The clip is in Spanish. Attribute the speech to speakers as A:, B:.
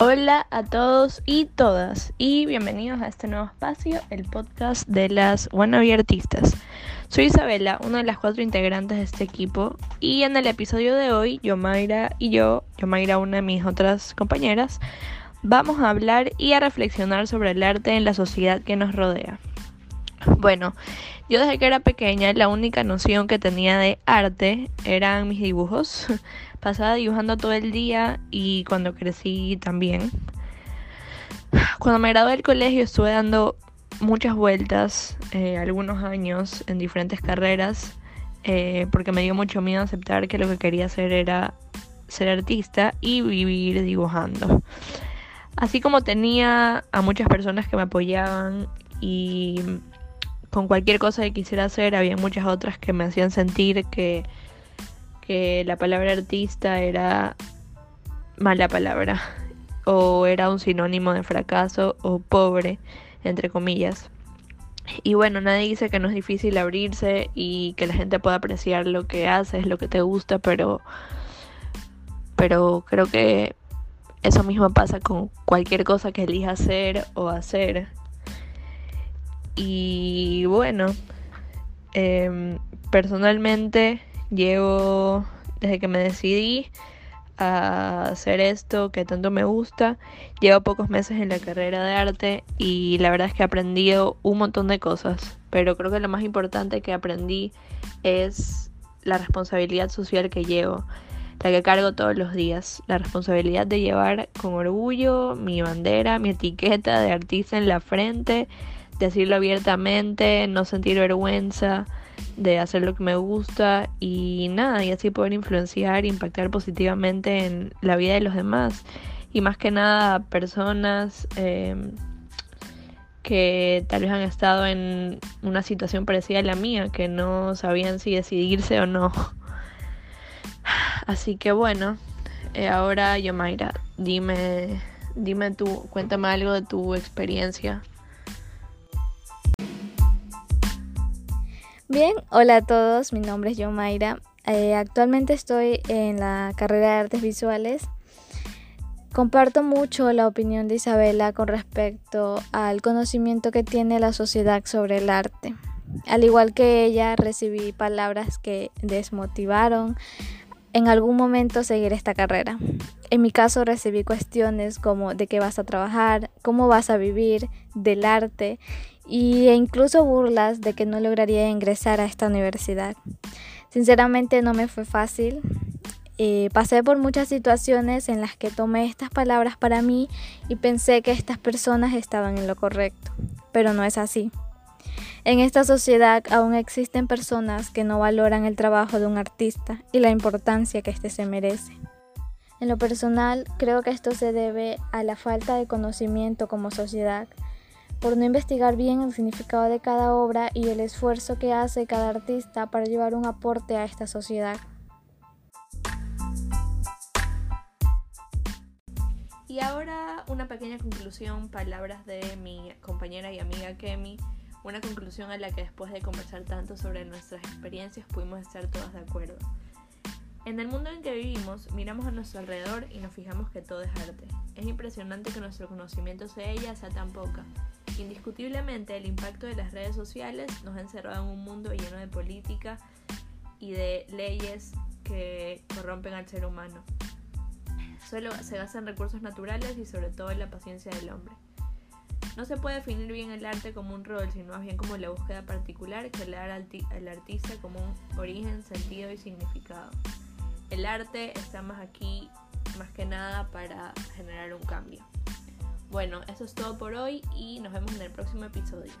A: Hola a todos y todas y bienvenidos a este nuevo espacio, el podcast de las wannabe artistas. Soy Isabela, una de las cuatro integrantes de este equipo y en el episodio de hoy, Yomaira y yo, Yomaira una de mis otras compañeras, vamos a hablar y a reflexionar sobre el arte en la sociedad que nos rodea. Bueno, yo desde que era pequeña la única noción que tenía de arte eran mis dibujos. Pasaba dibujando todo el día y cuando crecí también. Cuando me gradué del colegio estuve dando muchas vueltas, eh, algunos años en diferentes carreras, eh, porque me dio mucho miedo aceptar que lo que quería hacer era ser artista y vivir dibujando. Así como tenía a muchas personas que me apoyaban y con cualquier cosa que quisiera hacer, había muchas otras que me hacían sentir que que la palabra artista era mala palabra o era un sinónimo de fracaso o pobre, entre comillas. Y bueno, nadie dice que no es difícil abrirse y que la gente pueda apreciar lo que haces, lo que te gusta, pero pero creo que eso mismo pasa con cualquier cosa que elijas hacer o hacer. Y bueno, em, personalmente Llevo desde que me decidí a hacer esto que tanto me gusta. Llevo pocos meses en la carrera de arte y la verdad es que he aprendido un montón de cosas, pero creo que lo más importante que aprendí es la responsabilidad social que llevo, la que cargo todos los días, la responsabilidad de llevar con orgullo mi bandera, mi etiqueta de artista en la frente, decirlo abiertamente, no sentir vergüenza de hacer lo que me gusta y nada, y así poder influenciar, impactar positivamente en la vida de los demás. Y más que nada personas em, que tal vez han estado en una situación parecida a la mía, que no sabían si decidirse o no. Así que bueno, eh, ahora Yomaira, dime, dime tú, cuéntame algo de tu experiencia.
B: Bien, hola a todos, mi nombre es Yomaira. Eh, actualmente estoy en la carrera de artes visuales. Comparto mucho la opinión de Isabela con respecto al conocimiento que tiene la sociedad sobre el arte. Al igual que ella, recibí palabras que desmotivaron en algún momento seguir esta carrera. En mi caso recibí cuestiones como de qué vas a trabajar, cómo vas a vivir, del arte e incluso burlas de que no lograría ingresar a esta universidad. Sinceramente no me fue fácil. Eh, pasé por muchas situaciones en las que tomé estas palabras para mí y pensé que estas personas estaban en lo correcto, pero no es así. En esta sociedad aún existen personas que no valoran el trabajo de un artista y la importancia que éste se merece. En lo personal, creo que esto se debe a la falta de conocimiento como sociedad, por no investigar bien el significado de cada obra y el esfuerzo que hace cada artista para llevar un aporte a esta sociedad.
A: Y ahora una pequeña conclusión, palabras de mi compañera y amiga Kemi, una conclusión a la que después de conversar tanto sobre nuestras experiencias pudimos estar todas de acuerdo. En el mundo en que vivimos, miramos a nuestro alrededor y nos fijamos que todo es arte. Es impresionante que nuestro conocimiento de ella sea tan poca. Indiscutiblemente, el impacto de las redes sociales nos ha encerrado en un mundo lleno de política y de leyes que corrompen al ser humano. Solo se basa en recursos naturales y sobre todo en la paciencia del hombre. No se puede definir bien el arte como un rol, sino más bien como la búsqueda particular que le da al artista como un origen, sentido y significado. El arte está más aquí, más que nada, para generar un cambio. Bueno, eso es todo por hoy y nos vemos en el próximo episodio.